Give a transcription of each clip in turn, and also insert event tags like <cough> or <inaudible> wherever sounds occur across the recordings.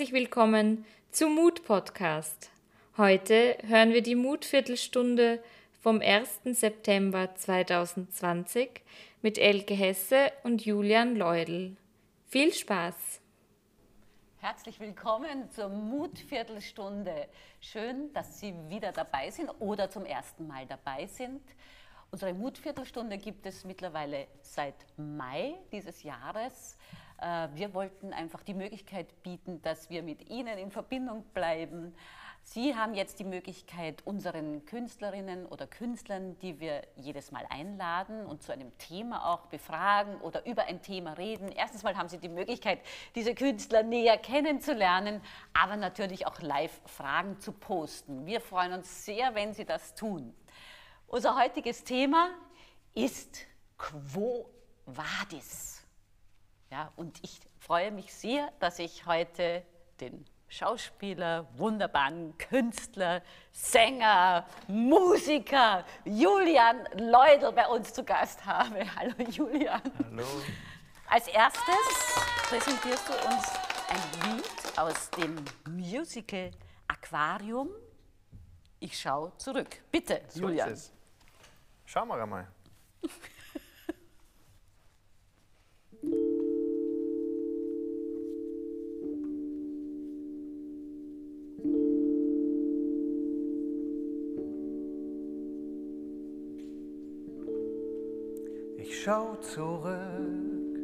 Herzlich willkommen zum Mut Podcast. Heute hören wir die Mutviertelstunde vom 1. September 2020 mit Elke Hesse und Julian Leudl. Viel Spaß! Herzlich willkommen zur Mutviertelstunde. Schön, dass Sie wieder dabei sind oder zum ersten Mal dabei sind. Unsere Mutviertelstunde gibt es mittlerweile seit Mai dieses Jahres. Äh, wir wollten einfach die Möglichkeit bieten, dass wir mit Ihnen in Verbindung bleiben. Sie haben jetzt die Möglichkeit, unseren Künstlerinnen oder Künstlern, die wir jedes Mal einladen und zu einem Thema auch befragen oder über ein Thema reden. Erstens mal haben Sie die Möglichkeit, diese Künstler näher kennenzulernen, aber natürlich auch live Fragen zu posten. Wir freuen uns sehr, wenn Sie das tun. Unser heutiges Thema ist Quo Vadis. Ja, und ich freue mich sehr, dass ich heute den Schauspieler, wunderbaren Künstler, Sänger, Musiker Julian Leudel bei uns zu Gast habe. <laughs> Hallo Julian. Hallo. Als erstes präsentierst du uns ein Lied aus dem Musical Aquarium. Ich schaue zurück. Bitte, So Julian. Schauen wir mal. <laughs> schau zurück,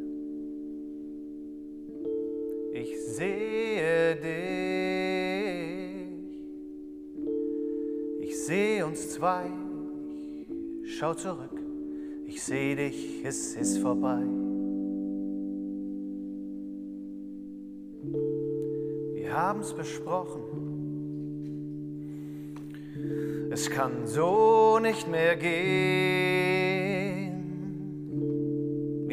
ich sehe dich, ich sehe uns zwei, ich schau zurück, ich sehe dich, es ist vorbei. Wir haben's besprochen, es kann so nicht mehr gehen.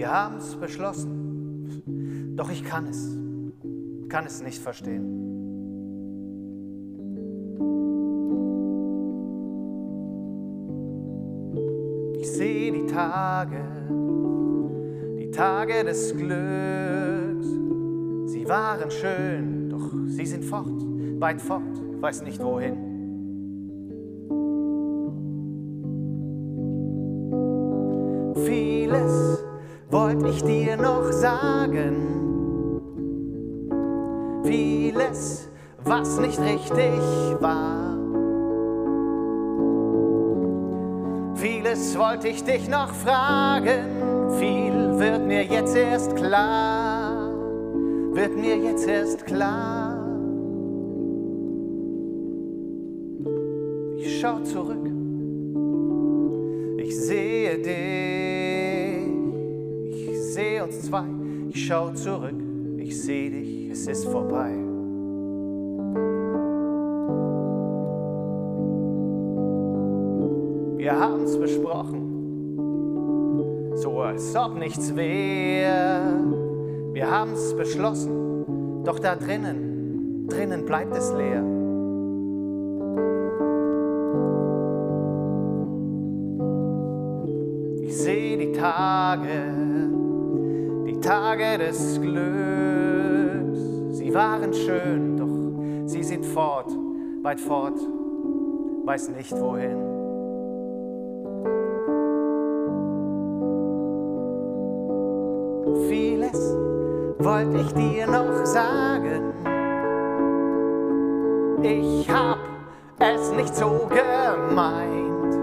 Wir haben's beschlossen, doch ich kann es, kann es nicht verstehen. Ich sehe die Tage, die Tage des Glücks. Sie waren schön, doch sie sind fort, weit fort, weiß nicht wohin. Wollte ich dir noch sagen. Vieles, was nicht richtig war. Vieles wollte ich dich noch fragen. Viel wird mir jetzt erst klar. Wird mir jetzt erst klar. Ich schau zurück. Ich sehe dich. Uns zwei. Ich schau zurück. Ich sehe dich. Es ist vorbei. Wir haben's besprochen, so als ob nichts wär. Wir haben's beschlossen, doch da drinnen, drinnen bleibt es leer. Ich sehe die Tage, Tage des Glücks. Sie waren schön, doch sie sind fort, weit fort, weiß nicht wohin. Vieles wollte ich dir noch sagen. Ich hab es nicht so gemeint.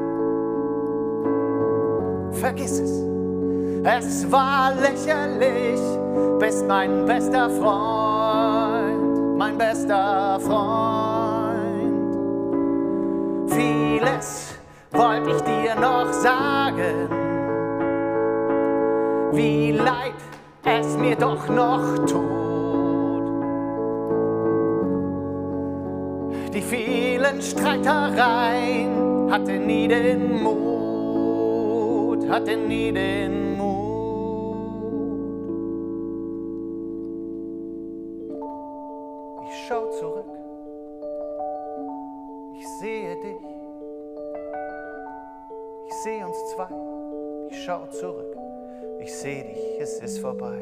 Vergiss es, es war lächerlich. Bist mein bester Freund, mein bester Freund. Vieles wollte ich dir noch sagen wie leid es mir doch noch tut. Die vielen Streitereien hatte nie den Mut, hatte nie den Mut. vorbei.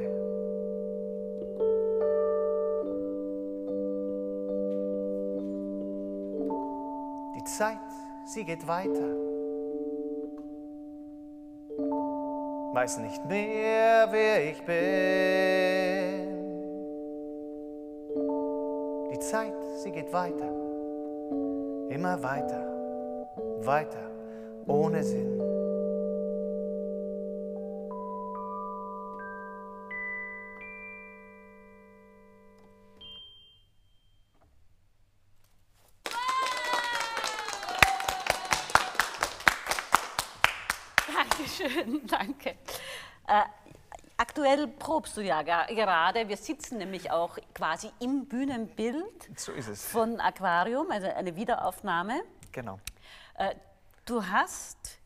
Die Zeit, sie geht weiter. Weiß nicht mehr, wer ich bin. Die Zeit, sie geht weiter. Immer weiter, weiter, ohne Sinn. Probst du ja gerade. Wir sitzen nämlich auch quasi im Bühnenbild So ist es. von Aquarium, also eine Wiederaufnahme. Genau. Äh, du hast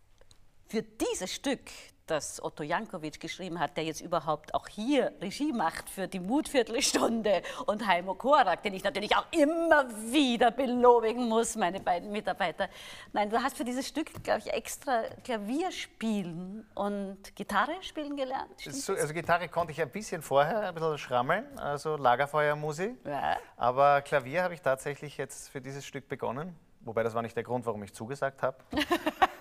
für dieses Stück, das Otto Jankovic geschrieben hat, der jetzt überhaupt auch hier Regie macht für die Mutviertelstunde und Heimo Korak, den ich natürlich auch immer wieder belobigen muss, meine beiden Mitarbeiter. Nein, du hast für dieses Stück, glaube ich, extra Klavier spielen und Gitarre spielen gelernt. So, also Gitarre konnte ich ein bisschen vorher, ein bisschen schrammeln, also Lagerfeuermusik. Ja. Aber Klavier habe ich tatsächlich jetzt für dieses Stück begonnen. Wobei das war nicht der Grund, warum ich zugesagt habe. <laughs>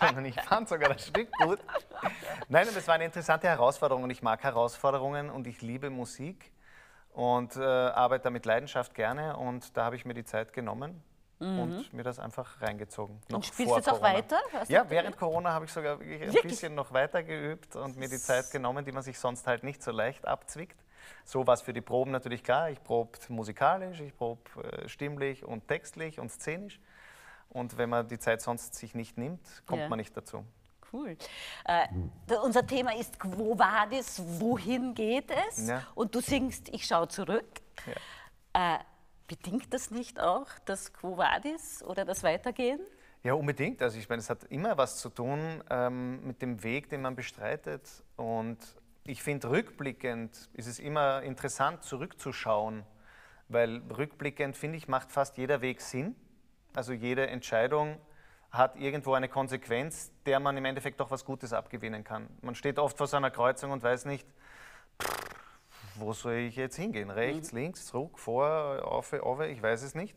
Sondern ich fand sogar das Stück gut. Nein, und es war eine interessante Herausforderung und ich mag Herausforderungen und ich liebe Musik und äh, arbeite da mit Leidenschaft gerne und da habe ich mir die Zeit genommen und mir das einfach reingezogen. Noch Mhm. spielst vor jetzt auch weiter? Hast du Ja, während Corona habe ich sogar wirklich ein Wirklich? bisschen noch weiter geübt und mir die Zeit genommen, die man sich sonst halt nicht so leicht abzwickt. So war es für die Proben natürlich klar. Ich probe musikalisch, ich probe äh, stimmlich und textlich und szenisch. Und wenn man die Zeit sonst sich nicht nimmt, kommt Ja. man nicht dazu. Cool. Äh, da- unser Thema ist Quo Vadis, wohin geht es? Ja. Und du singst Ich schaue zurück. Äh, bedingt das nicht auch das Quo Vadis oder das Weitergehen? Ja, unbedingt. Also ich meine, es hat immer was zu tun ähm, mit dem Weg, den man bestreitet. Und ich finde, rückblickend ist es immer interessant, zurückzuschauen, weil rückblickend, finde ich, macht fast jeder Weg Sinn. Also jede Entscheidung hat irgendwo eine Konsequenz, der man im Endeffekt doch was Gutes abgewinnen kann. Man steht oft vor so einer Kreuzung und weiß nicht, wo soll ich jetzt hingehen? Rechts, links, zurück, vor, auf, auf, ich weiß es nicht.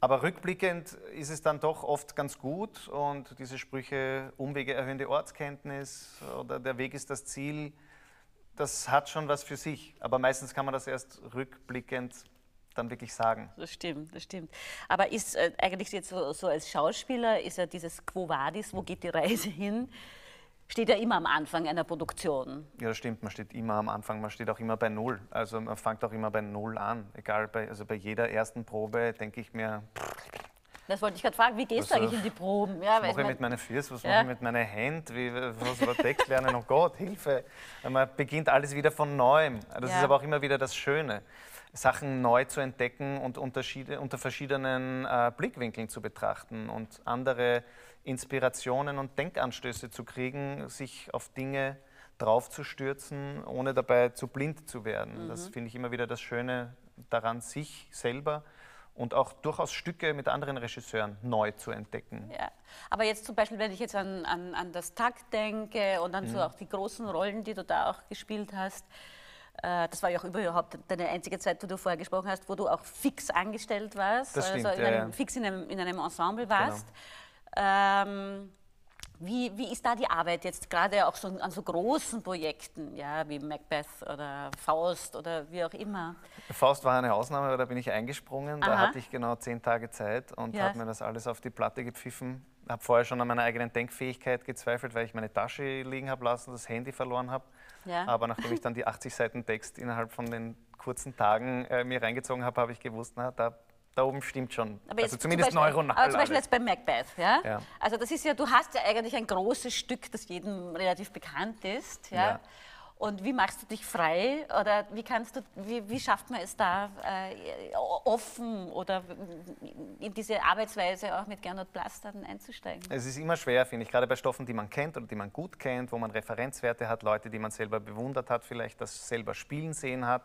Aber rückblickend ist es dann doch oft ganz gut und diese Sprüche, Umwege erhöhen die Ortskenntnis oder der Weg ist das Ziel, das hat schon was für sich. Aber meistens kann man das erst rückblickend dann wirklich sagen. Das stimmt, das stimmt. Aber ist äh, eigentlich jetzt so, so als Schauspieler, ist ja dieses Quo Vadis, wo geht die Reise hin, steht ja immer am Anfang einer Produktion. Ja, das stimmt. Man steht immer am Anfang, man steht auch immer bei Null. Also man fängt auch immer bei Null an. Egal, bei, also bei jeder ersten Probe denke ich mir, Das wollte ich gerade fragen, wie gehst du eigentlich in die Proben? Ja, Was mache ich man- mit meinen Füßen, was Ja. mache ich mit meinen Händen, wie, was der Text lernen? Oh Gott, Hilfe. Man beginnt alles wieder von Neuem. Das Ja. ist aber auch immer wieder das Schöne, Sachen neu zu entdecken und unter verschiedenen äh, Blickwinkeln zu betrachten und andere Inspirationen und Denkanstöße zu kriegen, sich auf Dinge draufzustürzen, ohne dabei zu blind zu werden. Das Mhm. finde ich immer wieder das Schöne daran, sich selber und auch durchaus Stücke mit anderen Regisseuren neu zu entdecken. Ja. Aber jetzt zum Beispiel, wenn ich jetzt an, an, an das Takt denke und an Mhm. so auch die großen Rollen, die du da auch gespielt hast, das war ja auch überhaupt deine einzige Zeit, wo du vorher gesprochen hast, wo du auch fix angestellt warst, Das stimmt, also in ja, einem, ja. fix in einem, in einem Ensemble warst. Ähm, wie, wie ist da die Arbeit jetzt gerade auch so an so großen Projekten, ja, wie Macbeth oder Faust oder wie auch immer? Faust war eine Ausnahme, da bin ich eingesprungen. Da Aha. hatte ich genau zehn Tage Zeit und Ja. habe mir das alles auf die Platte gepfiffen. Habe vorher schon an meiner eigenen Denkfähigkeit gezweifelt, weil ich meine Tasche liegen habe lassen, das Handy verloren habe. Ja. Aber nachdem ich dann die 80 Seiten Text innerhalb von den kurzen Tagen äh, mir reingezogen habe, habe ich gewusst, na, da, da oben stimmt schon. Aber also zumindest zum Beispiel, neuronal. Aber zum Beispiel alles. jetzt bei Macbeth, ja? Ja. Also das ist ja, du hast ja eigentlich ein großes Stück, das jedem relativ bekannt ist, ja? Ja. Und wie machst du dich frei oder wie kannst du, wie, wie schafft man es da äh, offen oder in diese Arbeitsweise auch mit Gernot Blass dann einzusteigen? Es ist immer schwer, finde ich, gerade bei Stoffen, die man kennt oder die man gut kennt, wo man Referenzwerte hat, Leute, die man selber bewundert hat, vielleicht das selber spielen sehen hat.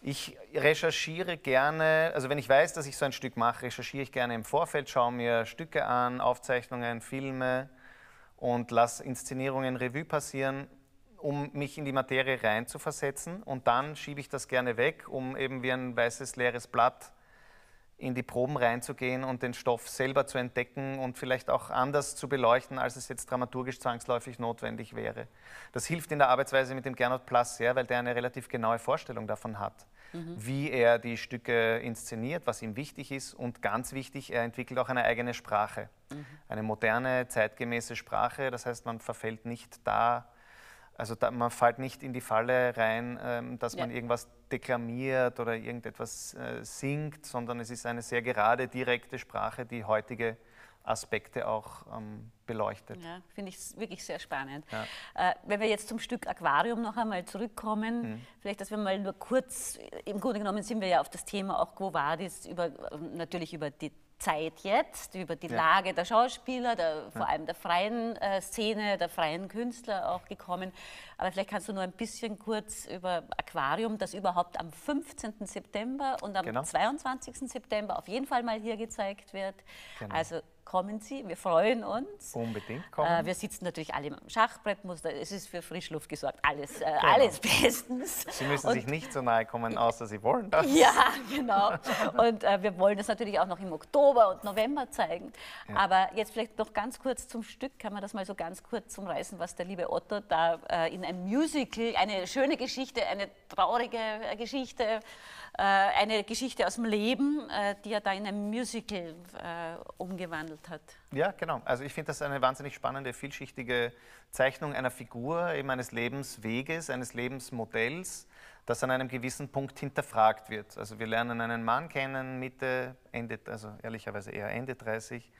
Ich recherchiere gerne, also wenn ich weiß, dass ich so ein Stück mache, recherchiere ich gerne im Vorfeld, schaue mir Stücke an, Aufzeichnungen, Filme und lasse Inszenierungen Revue passieren, um mich in die Materie rein zu versetzen. Und dann schiebe ich das gerne weg, um eben wie ein weißes leeres Blatt in die Proben reinzugehen und den Stoff selber zu entdecken und vielleicht auch anders zu beleuchten, als es jetzt dramaturgisch zwangsläufig notwendig wäre. Das hilft in der Arbeitsweise mit dem Gernot Plass sehr, weil der eine relativ genaue Vorstellung davon hat, mhm. wie er die Stücke inszeniert, was ihm wichtig ist und ganz wichtig, er entwickelt auch eine eigene Sprache, mhm. eine moderne, zeitgemäße Sprache. Das heißt, man verfällt nicht da also da, man fällt nicht in die Falle rein, ähm, dass ja. man irgendwas deklamiert oder irgendetwas äh, singt, sondern es ist eine sehr gerade, direkte Sprache, die heutige Aspekte auch ähm, beleuchtet. Ja, finde ich wirklich sehr spannend. Ja. Äh, wenn wir jetzt zum Stück Aquarium noch einmal zurückkommen, mhm. vielleicht, dass wir mal nur kurz, im Grunde genommen sind wir ja auf das Thema auch Quo Vadis, über, natürlich über die Zeit jetzt, über die ja. Lage der Schauspieler, der, vor allem der freien äh, Szene, der freien Künstler auch gekommen. Aber vielleicht kannst du nur ein bisschen kurz über Aquarium, das überhaupt am 15. September und am genau. 22. September auf jeden Fall mal hier gezeigt wird. Genau. Also kommen Sie, wir freuen uns. Unbedingt kommen. Äh, wir sitzen natürlich alle am Schachbrettmuster, es ist für Frischluft gesorgt, alles, äh, genau. alles bestens. Sie müssen und, sich nicht so nahe kommen, außer Sie wollen das. <laughs> Ja, genau. Und äh, wir wollen das natürlich auch noch im Oktober und November zeigen. Ja. Aber jetzt vielleicht noch ganz kurz zum Stück, kann man das mal so ganz kurz umreißen, was der liebe Otto da äh, in einem Musical, eine schöne Geschichte, eine traurige äh, Geschichte, äh, eine Geschichte aus dem Leben, äh, die er da in ein Musical äh, umgewandelt hat. Ja, genau. Also ich finde das eine wahnsinnig spannende, vielschichtige Zeichnung einer Figur, eben eines Lebensweges, eines Lebensmodells, das an einem gewissen Punkt hinterfragt wird. Also wir lernen einen Mann kennen, Mitte, Ende, also ehrlicherweise eher Ende 30, äh,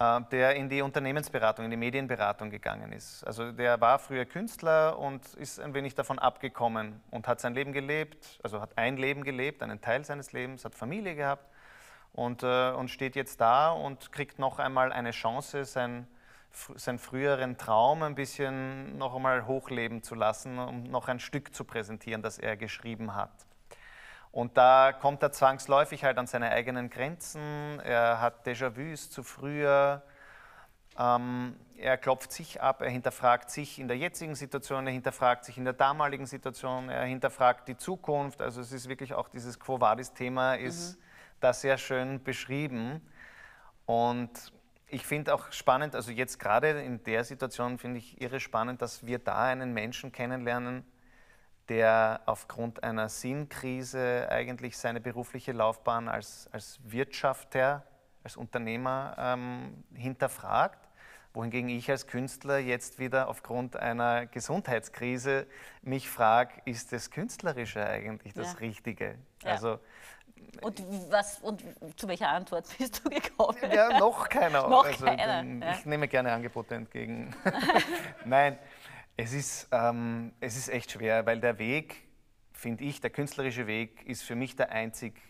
der in die Unternehmensberatung, in die Medienberatung gegangen ist. Also der war früher Künstler und ist ein wenig davon abgekommen und hat sein Leben gelebt, also hat ein Leben gelebt, einen Teil seines Lebens, hat Familie gehabt und, äh, und steht jetzt da und kriegt noch einmal eine Chance, sein, seinen früheren Traum ein bisschen noch einmal hochleben zu lassen, um noch ein Stück zu präsentieren, das er geschrieben hat. Und da kommt er zwangsläufig halt an seine eigenen Grenzen. Er hat Déjà-vus zu früher. Ähm, er klopft sich ab, er hinterfragt sich in der jetzigen Situation, er hinterfragt sich in der damaligen Situation, er hinterfragt die Zukunft. Also es ist wirklich auch dieses Quo Vadis-Thema ist mhm. da sehr schön beschrieben. Und ich finde auch spannend, also jetzt gerade in der Situation finde ich irre spannend, dass wir da einen Menschen kennenlernen, der aufgrund einer Sinnkrise eigentlich seine berufliche Laufbahn als, als Wirtschafter, als Unternehmer ähm, hinterfragt, wohingegen ich als Künstler jetzt wieder aufgrund einer Gesundheitskrise mich frage, ist das Künstlerische eigentlich das ja. Richtige? Ja. Also, und, was, und zu welcher Antwort <laughs> bist du gekommen? Ja, noch keiner. noch also, keiner. Ich ja. nehme gerne Angebote entgegen. <laughs> Nein, es ist, ähm, es ist echt schwer, weil der Weg, finde ich, der künstlerische Weg ist für mich der einzig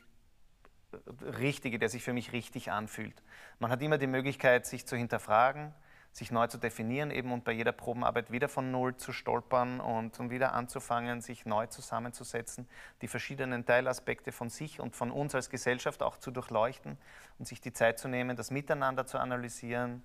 richtige, der sich für mich richtig anfühlt. Man hat immer die Möglichkeit, sich zu hinterfragen, sich neu zu definieren eben und bei jeder Probenarbeit wieder von Null zu stolpern und, und wieder anzufangen, sich neu zusammenzusetzen, die verschiedenen Teilaspekte von sich und von uns als Gesellschaft auch zu durchleuchten und sich die Zeit zu nehmen, das Miteinander zu analysieren.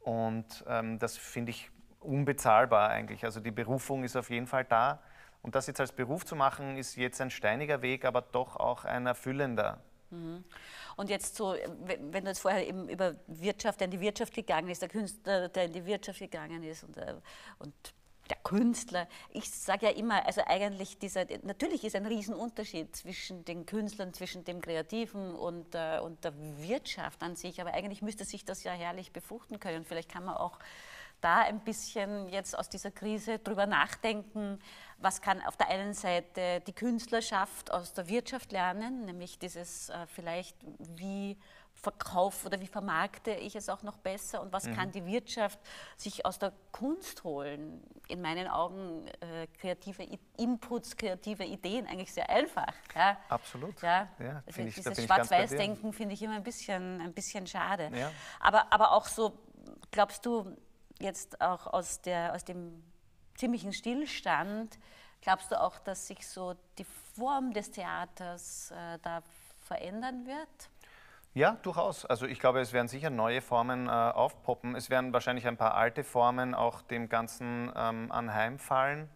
Und ähm, das finde ich unbezahlbar eigentlich. Also die Berufung ist auf jeden Fall da. Und das jetzt als Beruf zu machen, ist jetzt ein steiniger Weg, aber doch auch ein erfüllender. Mhm. Und jetzt so, wenn du jetzt vorher eben über Wirtschaft, der in die Wirtschaft gegangen ist, der Künstler, der in die Wirtschaft gegangen ist und, äh, und der Künstler. Ich sage ja immer, also eigentlich dieser, natürlich ist ein Riesenunterschied zwischen den Künstlern, zwischen dem Kreativen und, äh, und der Wirtschaft an sich, aber eigentlich müsste sich das ja herrlich befruchten können. Vielleicht kann man auch da ein bisschen jetzt aus dieser Krise drüber nachdenken, was kann auf der einen Seite die Künstlerschaft aus der Wirtschaft lernen, nämlich dieses äh, vielleicht, wie verkaufe oder wie vermarkte ich es auch noch besser und was mhm. kann die Wirtschaft sich aus der Kunst holen? In meinen Augen äh, kreative Inputs, kreative Ideen eigentlich sehr einfach. Ja? Absolut. Ja? ja also ich, dieses Schwarz-Weiß-Denken finde ich immer ein bisschen, ein bisschen schade. Ja. Aber, aber auch so, glaubst du, jetzt auch aus, der, aus dem ziemlichen Stillstand, glaubst du auch, dass sich so die Form des Theaters äh, da verändern wird? Ja, durchaus. Also ich glaube, es werden sicher neue Formen äh, aufpoppen. Es werden wahrscheinlich ein paar alte Formen auch dem Ganzen ähm, anheimfallen.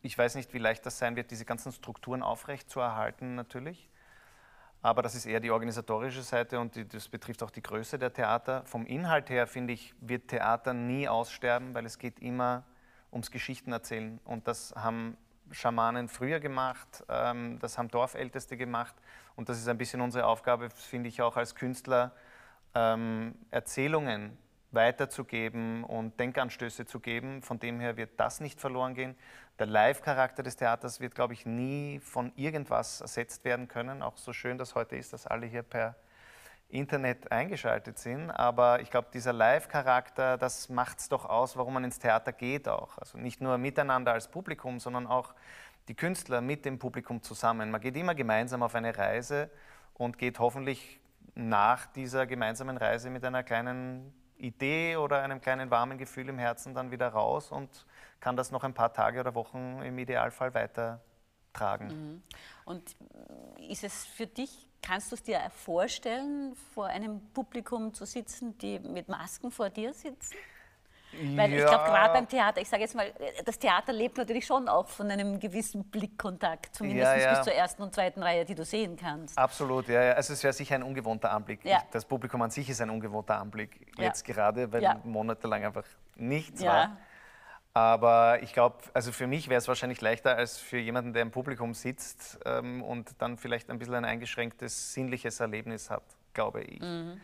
Ich weiß nicht, wie leicht das sein wird, diese ganzen Strukturen aufrechtzuerhalten natürlich. Aber das ist eher die organisatorische Seite und die, das betrifft auch die Größe der Theater. Vom Inhalt her, finde ich, wird Theater nie aussterben, weil es geht immer ums Geschichtenerzählen. Und das haben Schamanen früher gemacht, ähm, das haben Dorfälteste gemacht. Und das ist ein bisschen unsere Aufgabe, finde ich auch als Künstler, ähm, Erzählungen weiterzugeben und Denkanstöße zu geben. Von dem her wird das nicht verloren gehen. Der Live-Charakter des Theaters wird, glaube ich, nie von irgendwas ersetzt werden können. Auch so schön das heute ist, dass alle hier per Internet eingeschaltet sind. Aber ich glaube, dieser Live-Charakter, das macht es doch aus, warum man ins Theater geht auch. Also nicht nur miteinander als Publikum, sondern auch die Künstler mit dem Publikum zusammen. Man geht immer gemeinsam auf eine Reise und geht hoffentlich nach dieser gemeinsamen Reise mit einer kleinen Idee oder einem kleinen warmen Gefühl im Herzen dann wieder raus und kann das noch ein paar Tage oder Wochen im Idealfall weitertragen. Mhm. Und ist es für dich, kannst du es dir vorstellen, vor einem Publikum zu sitzen, die mit Masken vor dir sitzen? Weil ja. ich glaube, gerade beim Theater, ich sage jetzt mal, das Theater lebt natürlich schon auch von einem gewissen Blickkontakt, zumindest ja, ja. bis zur ersten und zweiten Reihe, die du sehen kannst. Absolut, ja. Also es wäre sicher ein ungewohnter Anblick. Das Publikum an sich ist ein ungewohnter Anblick, jetzt gerade, weil monatelang einfach nichts war. Aber ich glaube, also für mich wäre es wahrscheinlich leichter als für jemanden, der im Publikum sitzt ähm, und dann vielleicht ein bisschen ein eingeschränktes sinnliches Erlebnis hat, glaube ich. Mhm.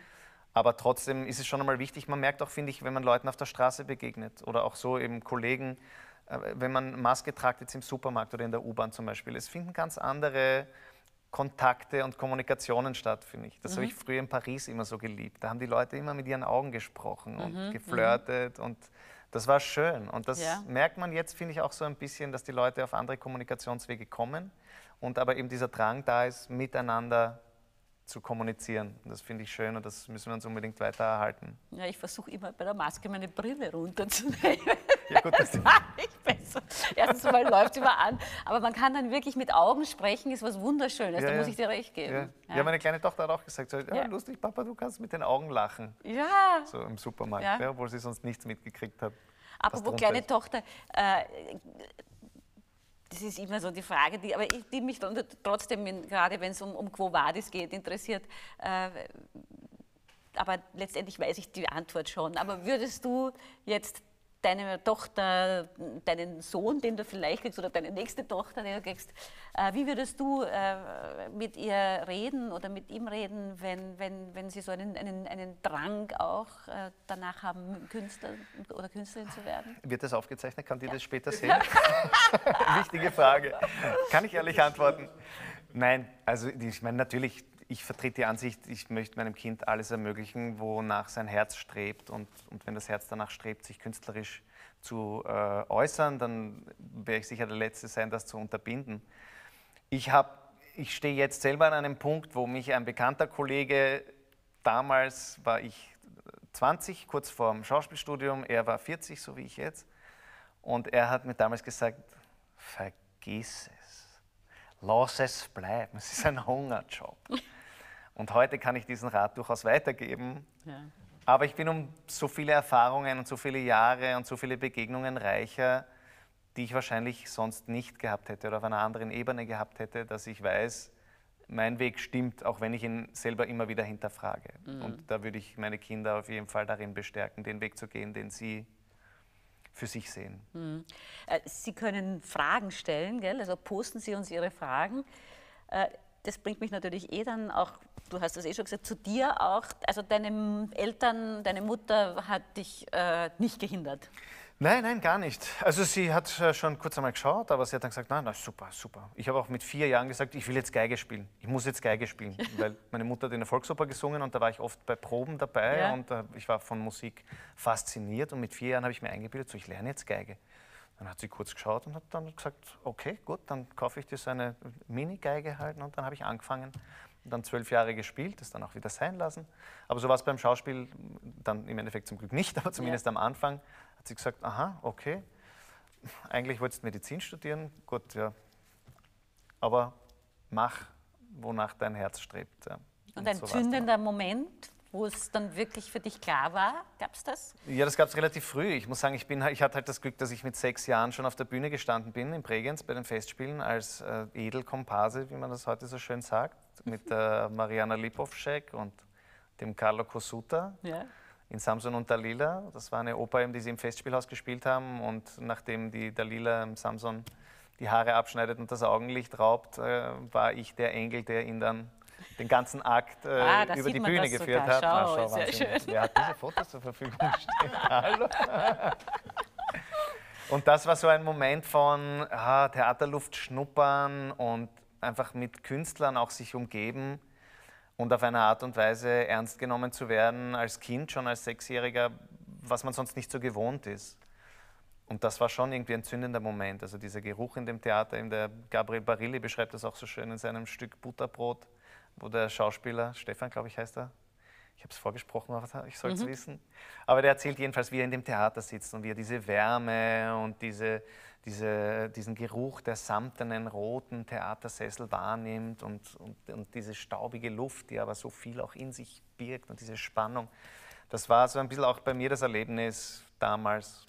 Aber trotzdem ist es schon einmal wichtig, man merkt auch, finde ich, wenn man Leuten auf der Straße begegnet oder auch so eben Kollegen, äh, wenn man Maske tragt jetzt im Supermarkt oder in der U-Bahn zum Beispiel, es finden ganz andere Kontakte und Kommunikationen statt, finde ich. Das mhm. habe ich früher in Paris immer so geliebt. Da haben die Leute immer mit ihren Augen gesprochen und mhm. geflirtet mhm. und das war schön. Und das ja. merkt man jetzt, finde ich, auch so ein bisschen, dass die Leute auf andere Kommunikationswege kommen und aber eben dieser Drang da ist, miteinander zu kommunizieren. Das finde ich schön und das müssen wir uns unbedingt weiter erhalten. Ja, ich versuche immer bei der Maske meine Brille runterzunehmen. <laughs> Ja, gut, das ist nicht besser. Erstens mal läuft immer an, aber man kann dann wirklich mit Augen sprechen, ist was Wunderschönes, ja, da muss ich dir recht geben. Ja. ja. meine kleine Tochter hat auch gesagt, so, ja, lustig, Papa, du kannst mit den Augen lachen. Ja. So im Supermarkt, obwohl sie sonst nichts mitgekriegt hat. Apropos kleine ist. Tochter, äh, das ist immer so die Frage, die, aber ich, die mich trotzdem, gerade wenn es um, um Quo Vadis geht, interessiert. Äh, aber letztendlich weiß ich die Antwort schon. Aber würdest du jetzt deine Tochter, deinen Sohn, den du vielleicht kriegst, oder deine nächste Tochter, den du kriegst, äh, wie würdest du äh, mit ihr reden oder mit ihm reden, wenn, wenn, wenn sie so einen, einen, einen Drang auch äh, danach haben, Künstler oder Künstlerin zu werden? Wird das aufgezeichnet? Kann die ja. das später <laughs> sehen? Wichtige Frage. Kann ich ehrlich antworten? Nein, also ich meine natürlich, ich vertrete die Ansicht, ich möchte meinem Kind alles ermöglichen, wonach sein Herz strebt. Und, und wenn das Herz danach strebt, sich künstlerisch zu äh, äußern, dann werde ich sicher der Letzte sein, das zu unterbinden. Ich, ich stehe jetzt selber an einem Punkt, wo mich ein bekannter Kollege, damals war ich 20, kurz vor dem Schauspielstudium, er war 40, so wie ich jetzt, und er hat mir damals gesagt, vergiss es, lass es bleiben, es ist ein Hungerjob. <laughs> Und heute kann ich diesen Rat durchaus weitergeben. Ja. Aber ich bin um so viele Erfahrungen und so viele Jahre und so viele Begegnungen reicher, die ich wahrscheinlich sonst nicht gehabt hätte oder auf einer anderen Ebene gehabt hätte, dass ich weiß, mein Weg stimmt, auch wenn ich ihn selber immer wieder hinterfrage. Mhm. Und da würde ich meine Kinder auf jeden Fall darin bestärken, den Weg zu gehen, den sie für sich sehen. Mhm. Äh, sie können Fragen stellen, gell? also posten Sie uns Ihre Fragen. Das bringt mich natürlich eh dann auch, du hast das eh schon gesagt, zu dir auch. Also deine Eltern, deine Mutter hat dich äh, nicht gehindert. Nein, nein, gar nicht. Also sie hat äh, schon kurz einmal geschaut, aber sie hat dann gesagt, nein, na, super, super. Ich habe auch mit vier Jahren gesagt, ich will jetzt Geige spielen. Ich muss jetzt Geige spielen, <laughs> weil meine Mutter hat in der Volksoper gesungen und da war ich oft bei Proben dabei ja. und äh, ich war von Musik fasziniert und mit vier Jahren habe ich mir eingebildet, so ich lerne jetzt Geige. Dann hat sie kurz geschaut und hat dann gesagt, okay, gut, dann kaufe ich dir so eine Mini-Geige halt. Und dann habe ich angefangen dann zwölf Jahre gespielt, das dann auch wieder sein lassen. Aber so war es beim Schauspiel dann im Endeffekt zum Glück nicht, <laughs> aber zumindest ja. am Anfang hat sie gesagt, aha, okay, eigentlich wolltest du Medizin studieren, gut, ja, aber mach, wonach dein Herz strebt. Ja. Und, und ein so zündender Moment, wo es dann wirklich für dich klar war? Gab es das? Ja, das gab es relativ früh. Ich muss sagen, ich, bin, ich hatte halt das Glück, dass ich mit sechs Jahren schon auf der Bühne gestanden bin in Bregenz bei den Festspielen als äh, Edelkompase, wie man das heute so schön sagt. mit der Mariana Lipovschek und dem Carlo Cosuta Ja. in Samson und Dalila. Das war eine Oper, die sie im Festspielhaus gespielt haben. Und nachdem die Dalila im Samson die Haare abschneidet und das Augenlicht raubt, äh, war ich der Engel, der ihn dann den ganzen Akt äh, Ah, über die Bühne geführt sogar. hat. Na, Schau, ist ja schön. Wer hat diese Fotos zur Verfügung <laughs> stehen? Hallo? Und das war so ein Moment von ah, Theaterluft schnuppern und einfach mit Künstlern auch sich umgeben und auf eine Art und Weise ernst genommen zu werden als Kind, schon als Sechsjähriger, was man sonst nicht so gewohnt ist. Und das war schon irgendwie ein zündender Moment. Also dieser Geruch in dem Theater, in der Gabriel Barilli beschreibt das auch so schön in seinem Stück Butterbrot, wo der Schauspieler, Stefan glaube ich heißt er, ich habe es vorgesprochen, aber ich soll es wissen. Aber der erzählt jedenfalls, wie er in dem Theater sitzt und wie er diese Wärme und diese, diese, diesen Geruch der samtenen roten Theatersessel wahrnimmt und, und, und diese staubige Luft, die aber so viel auch in sich birgt und diese Spannung. Das war so ein bisschen auch bei mir das Erlebnis damals.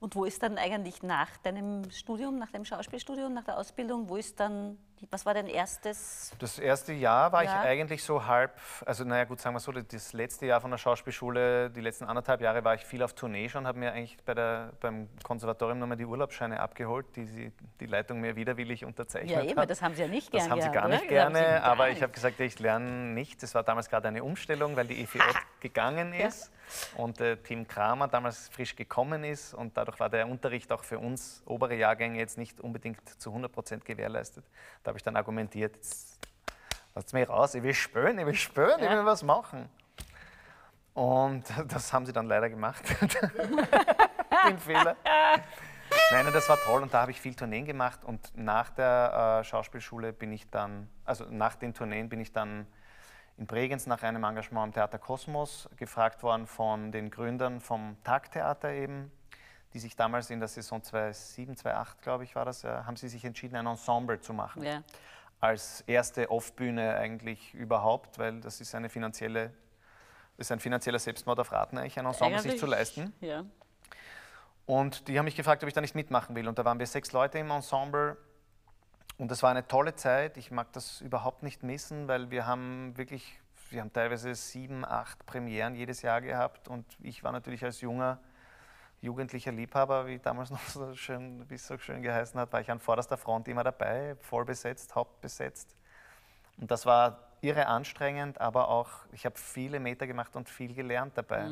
Und wo ist dann eigentlich nach deinem Studium, nach deinem Schauspielstudium, nach der Ausbildung, wo ist dann, was war dein erstes? Das erste Jahr war Ja. ich eigentlich so halb, also naja gut, sagen wir so, das letzte Jahr von der Schauspielschule, die letzten anderthalb Jahre war ich viel auf Tournee schon, habe mir eigentlich bei der, beim Konservatorium nochmal die Urlaubsscheine abgeholt, die sie, die Leitung mir widerwillig unterzeichnet Ja, eben, hat. das haben sie ja nicht Das gern haben sie gar oder? nicht Das sie gerne, aber ich nicht. habe gesagt, ich lerne nichts. Es war damals gerade eine Umstellung, weil die EFJ <laughs> gegangen ist und äh, Tim Kramer damals frisch gekommen ist und dadurch war der Unterricht auch für uns obere Jahrgänge jetzt nicht unbedingt zu 100 Prozent gewährleistet. Da habe ich dann argumentiert, lasst mich raus, ich will spüren, ich will spüren, ich Ja. will was machen. Und <laughs> das haben sie dann leider gemacht, <laughs> den Fehler. Nein, das war toll und da habe ich viel Tourneen gemacht und nach der äh, Schauspielschule bin ich dann, also nach den Tourneen bin ich dann in Bregenz nach einem Engagement am Theater Kosmos gefragt worden von den Gründern vom Tagtheater eben, die sich damals in der Saison 2007, 2008, glaube ich, war das, äh, haben sie sich entschieden, ein Ensemble zu machen. Ja. Als erste Off-Bühne eigentlich überhaupt, weil das ist eine finanzielle, ist ein finanzieller Selbstmord auf Raten eigentlich, ein Ensemble sich Eigentlich, zu leisten. Ja. Und die haben mich gefragt, ob ich da nicht mitmachen will. Und da waren wir sechs Leute im Ensemble. Und das war eine tolle Zeit. Ich mag das überhaupt nicht missen, weil wir haben wirklich, wir haben teilweise sieben, acht Premieren jedes Jahr gehabt. Und ich war natürlich als junger, jugendlicher Liebhaber, wie damals <laughs> noch so schön, wie es so schön geheißen hat, war ich an vorderster Front immer dabei, voll besetzt, hauptbesetzt. Und das war irre anstrengend, aber auch, ich habe viele Meter gemacht und viel gelernt dabei.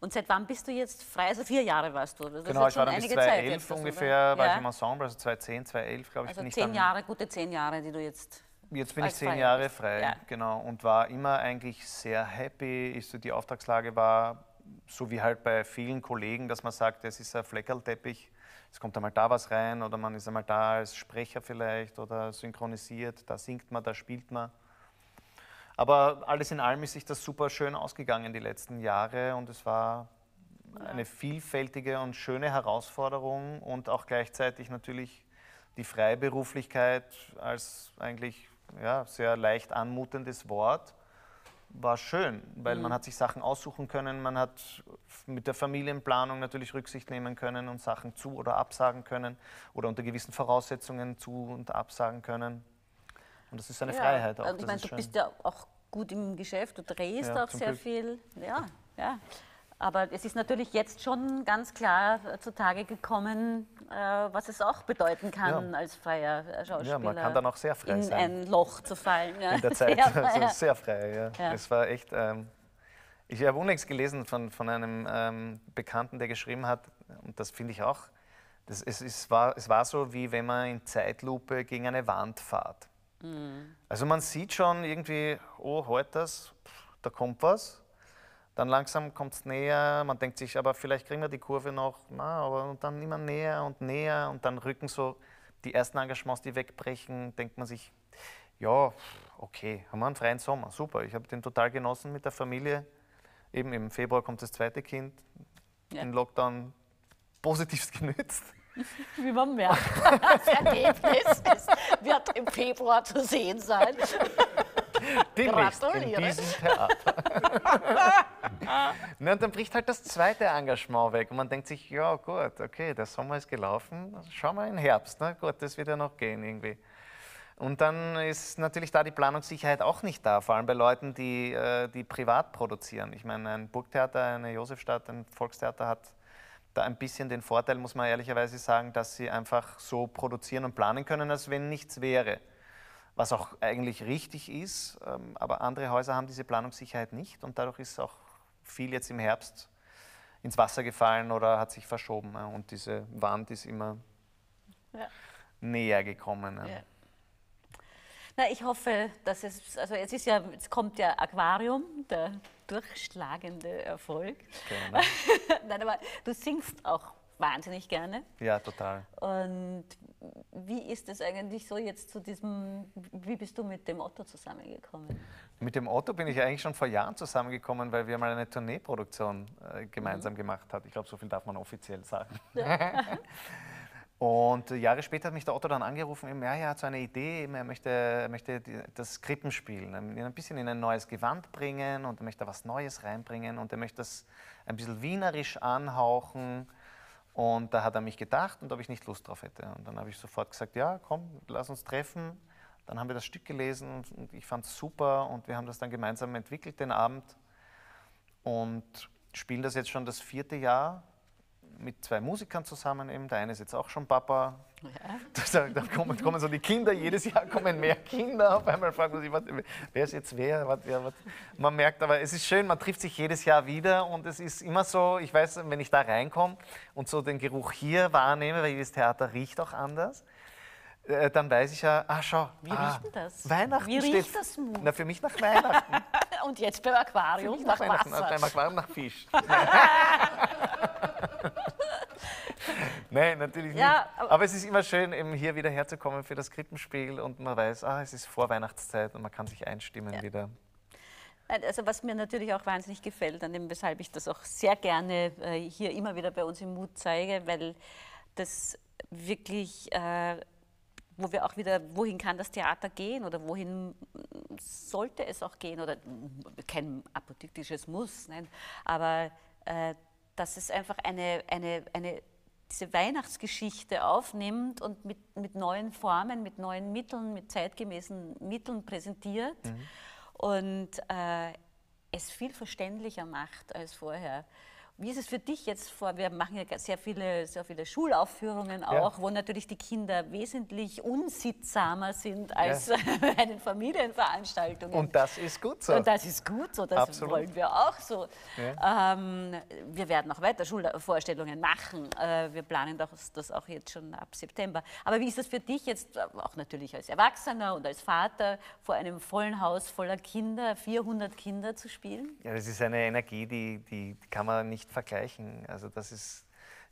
Und seit wann bist du jetzt frei? Also vier Jahre warst du. Das Genau, ich war dann bis einige Zeit 2011 jetzt, oder? ungefähr, war ja. ich im Ensemble, also 2010, 2011 glaube ich, Also zehn. Jahre, gute zehn Jahre, die du jetzt. Jetzt bin ich zehn Freier Jahre bist. frei, Ja. genau, und war immer eigentlich sehr happy. Ich, so die Auftragslage war, so wie halt bei vielen Kollegen, dass man sagt, es ist ein Fleckerlteppich, es kommt einmal da was rein oder man ist einmal da als Sprecher vielleicht oder synchronisiert, da singt man, da spielt man. Aber alles in allem ist sich das super schön ausgegangen die letzten Jahre und es war eine vielfältige und schöne Herausforderung und auch gleichzeitig natürlich die Freiberuflichkeit als eigentlich ja, sehr leicht anmutendes Wort war schön, weil man hat sich Sachen aussuchen können, man hat mit der Familienplanung natürlich Rücksicht nehmen können und Sachen zu oder absagen können oder unter gewissen Voraussetzungen zu und absagen können. Und das ist eine Freiheit auch. Und ich das meine, du schön. bist ja auch gut im Geschäft, du drehst Ja, auch sehr Glück. viel. Ja, ja. Aber es ist natürlich jetzt schon ganz klar äh, zutage gekommen, äh, was es auch bedeuten kann, Ja. als freier äh, Schauspieler. Ja, man kann dann auch sehr frei in sein. ein Loch zu fallen. Ja. in der <laughs> Zeit. Sehr frei, also ja. sehr frei, ja. Ja. Es war echt. Ähm, ich habe unlängst gelesen von, von einem ähm, Bekannten, der geschrieben hat, und das finde ich auch, das, es, es, war, es war so, wie wenn man in Zeitlupe gegen eine Wand fährt. Mhm. Also man sieht schon irgendwie, oh, halt das, pff, da kommt was. Dann langsam kommt es näher, man denkt sich, aber vielleicht kriegen wir die Kurve noch, na, aber und dann immer näher und näher und dann rücken so die ersten Engagements, die wegbrechen, denkt man sich, ja, okay, haben wir einen freien Sommer, super. Ich habe den total genossen mit der Familie. Eben im Februar kommt das zweite Kind, Ja. den Lockdown <laughs> positivst genützt. <laughs> Wie man merkt, <laughs> das Ergebnis ist, wird im Februar zu sehen sein. Demnächst in Gratuliere. diesem Theater. <laughs> ne, und dann bricht halt das zweite Engagement weg und man denkt sich, ja gut, okay, der Sommer ist gelaufen, schauen wir in Herbst, ne? gut, das wird ja noch gehen irgendwie. Und dann ist natürlich da die Planungssicherheit auch nicht da, vor allem bei Leuten, die, äh, die privat produzieren. Ich meine, ein Burgtheater, eine Josefstadt, ein Volkstheater hat da ein bisschen den Vorteil, muss man ehrlicherweise sagen, dass sie einfach so produzieren und planen können, als wenn nichts wäre. Was auch eigentlich richtig ist, ähm, aber andere Häuser haben diese Planungssicherheit nicht und dadurch ist auch viel jetzt im Herbst ins Wasser gefallen oder hat sich verschoben. Und diese Wand ist immer ja. näher gekommen. Ja. Na, ich hoffe, dass es, also es ist ja, es kommt ja Aquarium, der durchschlagende Erfolg. Genau. <laughs> Nein, aber du singst auch wahnsinnig gerne. Ja, total. Und wie ist es eigentlich so jetzt zu diesem, wie bist du mit dem Otto zusammengekommen? Mit dem Otto bin ich eigentlich schon vor Jahren zusammengekommen, weil wir mal eine Tourneeproduktion äh, gemeinsam mhm. gemacht haben. Ich glaube, so viel darf man offiziell sagen. Ja. <laughs> <laughs> Und Jahre später hat mich der Otto dann angerufen, ja, er hat so eine Idee, er möchte, er möchte das Krippenspiel ein bisschen in ein neues Gewand bringen und er möchte was Neues reinbringen und er möchte das ein bisschen wienerisch anhauchen. Und da hat er mich gedacht und ob ich nicht Lust drauf hätte. Und dann habe ich sofort gesagt, ja, komm, lass uns treffen. Dann haben wir das Stück gelesen und ich fand es super und wir haben das dann gemeinsam entwickelt den Abend und spielen das jetzt schon das vierte Jahr mit zwei Musikern zusammen eben. Der eine ist jetzt auch schon Papa. Ja. <laughs> Da, kommen, kommen, so die Kinder, jedes Jahr kommen mehr Kinder. Auf einmal fragt man sich, was, wer ist jetzt wer? Was, ja, was. Man merkt aber, es ist schön, man trifft sich jedes Jahr wieder und es ist immer so, ich weiß, wenn ich da reinkomme und so den Geruch hier wahrnehme, weil jedes Theater riecht auch anders, äh, dann weiß ich ja, ah schau, wie ah, riecht denn das? Weihnachten Wie riecht steht, das Na, für mich nach Weihnachten. <laughs> und jetzt beim Aquarium nach, nach Wasser. Beim Aquarium nach Fisch. <laughs> Nein, natürlich ja, nicht. Aber, aber, es ist immer schön, eben hier wieder herzukommen für das Krippenspiel und man weiß, ah, es ist Vorweihnachtszeit und man kann sich einstimmen ja. wieder. Also was mir natürlich auch wahnsinnig gefällt, an dem, weshalb ich das auch sehr gerne äh, hier immer wieder bei uns im Mut zeige, weil das wirklich, äh, wo wir auch wieder, wohin kann das Theater gehen oder wohin sollte es auch gehen oder kein apodiktisches Muss, nein, aber äh, dass es einfach eine, eine, eine diese Weihnachtsgeschichte aufnimmt und mit, mit neuen Formen, mit neuen Mitteln, mit zeitgemäßen Mitteln präsentiert mhm. und äh, es viel verständlicher macht als vorher. Wie ist es für dich jetzt vor? Wir machen ja sehr viele, sehr viele Schulaufführungen auch, ja. wo natürlich die Kinder wesentlich unsittsamer sind als ja. <laughs> bei den Familienveranstaltungen. Und das ist gut so. Und das ist gut so, das Absolut. wollen wir auch so. Ja. Ähm, wir werden auch weiter Schulvorstellungen machen. Äh, wir planen das, das auch jetzt schon ab September. Aber wie ist das für dich jetzt, auch natürlich als Erwachsener und als Vater, vor einem vollen Haus voller Kinder, 400 Kinder zu spielen? Ja, das ist eine Energie, die, die kann man nicht nicht vergleichen. Also das ist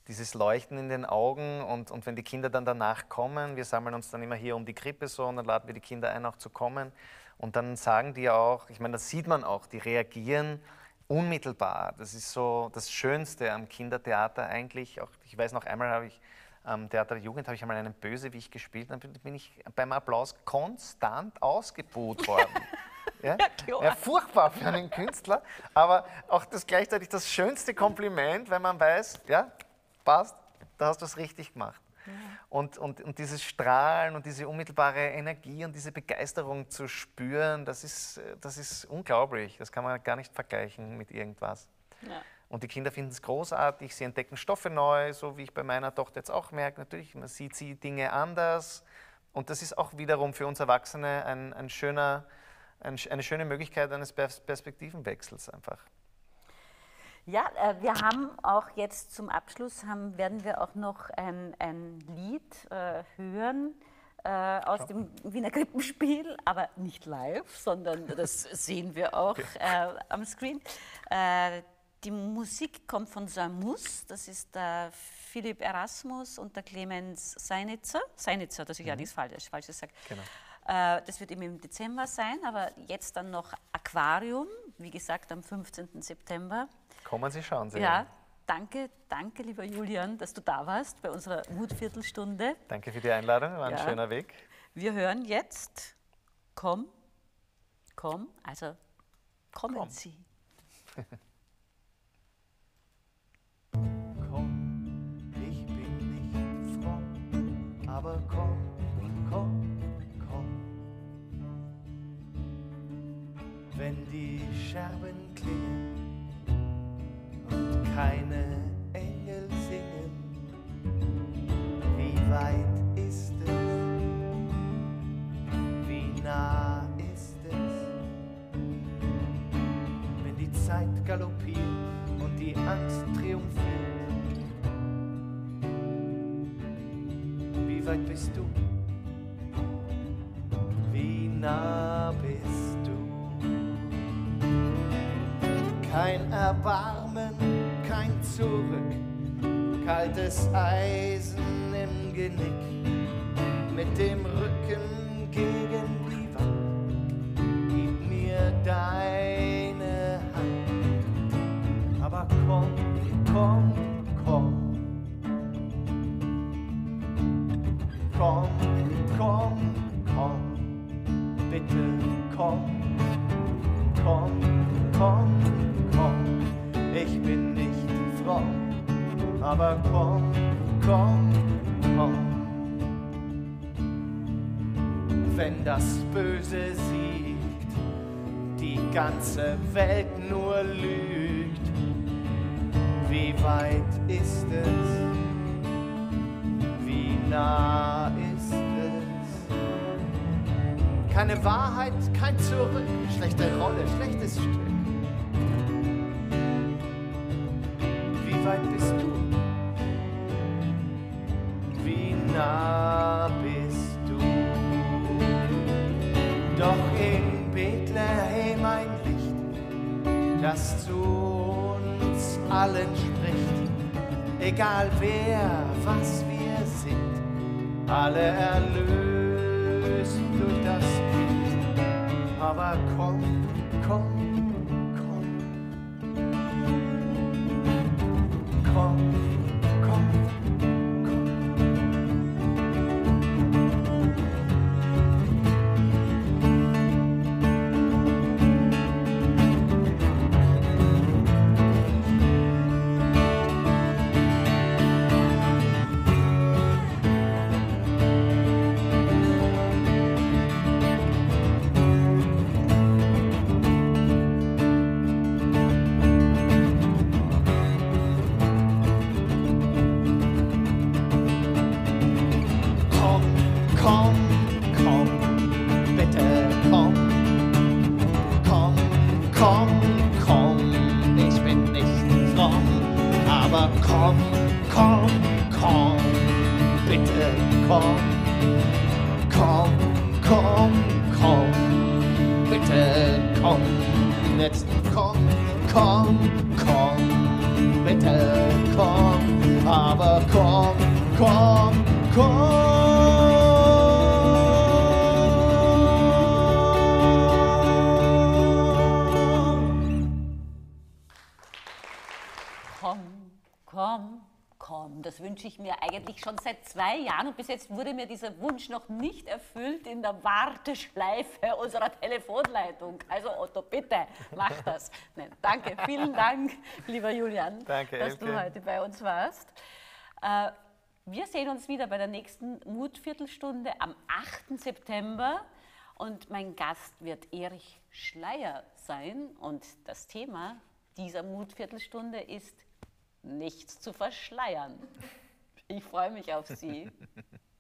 dieses Leuchten in den Augen und, und wenn die Kinder dann danach kommen, wir sammeln uns dann immer hier um die Krippe so und dann laden wir die Kinder ein, auch zu kommen und dann sagen die auch, ich meine, das sieht man auch, die reagieren unmittelbar. Das ist so das Schönste am Kindertheater eigentlich. Auch, ich weiß noch einmal habe ich am Theater der Jugend habe ich einmal einen Bösewicht gespielt, dann bin ich beim Applaus konstant ausgebuht worden. <laughs> Ja? Ja, furchtbar für einen Künstler, aber auch das gleichzeitig das schönste Kompliment, wenn man weiß, ja, passt, da hast du es richtig gemacht. Und, und, und dieses Strahlen und diese unmittelbare Energie und diese Begeisterung zu spüren, das ist, das ist unglaublich. Das kann man gar nicht vergleichen mit irgendwas. Ja. Und die Kinder finden es großartig, sie entdecken Stoffe neu, so wie ich bei meiner Tochter jetzt auch merke. Natürlich, man sieht sie Dinge anders. Und das ist auch wiederum für uns Erwachsene ein, ein schöner, eine schöne Möglichkeit eines Perspektivenwechsels einfach. Ja, äh, wir haben auch jetzt zum Abschluss, haben, werden wir auch noch ein, ein Lied äh, hören äh, aus dem Wiener Krippenspiel, aber nicht live, sondern das <laughs> sehen wir auch äh, am Screen. Die Musik kommt von Samus, das ist der Philipp Erasmus und der Clemens Seinitzer. Seinitzer, dass ich mhm. ja nichts Falsches, Falsches sage. Genau. Äh, das wird eben im Dezember sein, aber jetzt dann noch Aquarium, wie gesagt, am 15. September. Kommen Sie schauen, Sie. Ja, danke, danke, lieber Julian, dass du da warst bei unserer Mutviertelstunde. Danke für die Einladung, war ein ja. schöner Weg. Wir hören jetzt Komm, komm, also kommen komm. Sie. <laughs> aber komm, komm, komm. Wenn die Scherben klingen und kein Weit bist du? Wie nah bist du? Kein Erbarmen, kein Zurück, kaltes Eisen im Genick, mit dem Rücken gegen Wenn das Böse siegt, die ganze Welt nur lügt, wie weit ist es? Wie nah ist es? Keine Wahrheit, kein Zurück, schlechte Rolle, schlechtes Stück. Wie weit bist du? Uns allen spricht egal wer, was wir sind, alle erlöst durch das Kind. Aber komm, komm, Komm, komm, komm. Das wünsche ich mir eigentlich schon seit zwei Jahren und bis jetzt wurde mir dieser Wunsch noch nicht erfüllt in der Warteschleife unserer Telefonleitung. Also Otto, bitte, mach das. Nein, danke, vielen Dank, lieber Julian, Danke, dass du Elke. heute bei uns warst. Äh, wir sehen uns wieder bei der nächsten Mutviertelstunde am 8. September und mein Gast wird Erich Schleier sein und das Thema dieser Mutviertelstunde ist nichts zu verschleiern. Ich freue mich auf Sie. <laughs>